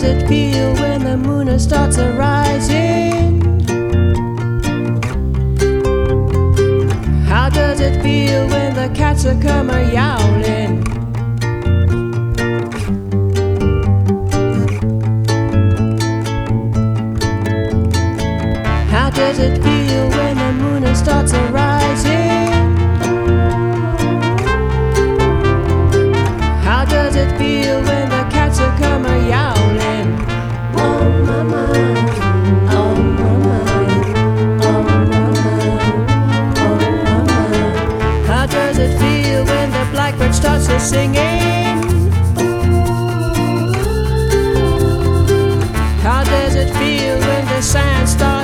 does it feel when the moon starts arising? How does it feel when the cats are come a yowling? blackbird starts to singing. How does it feel when the sand starts?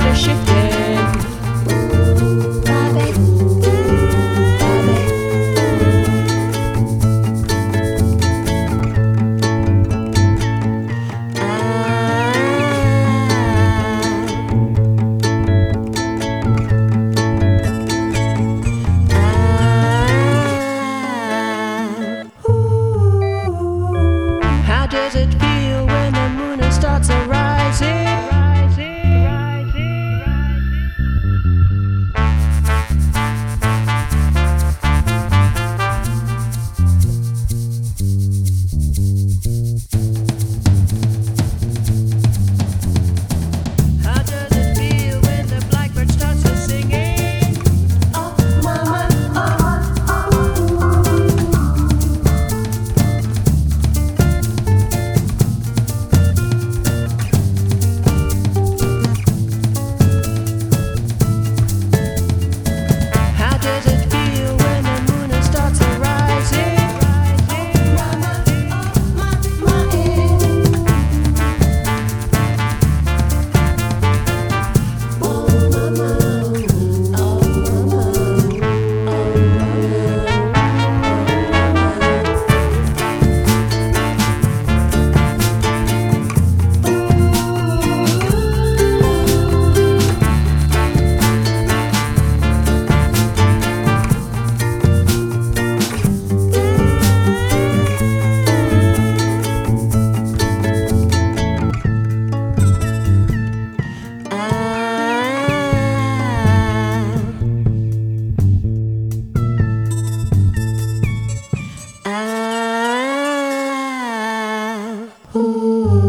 Ooh.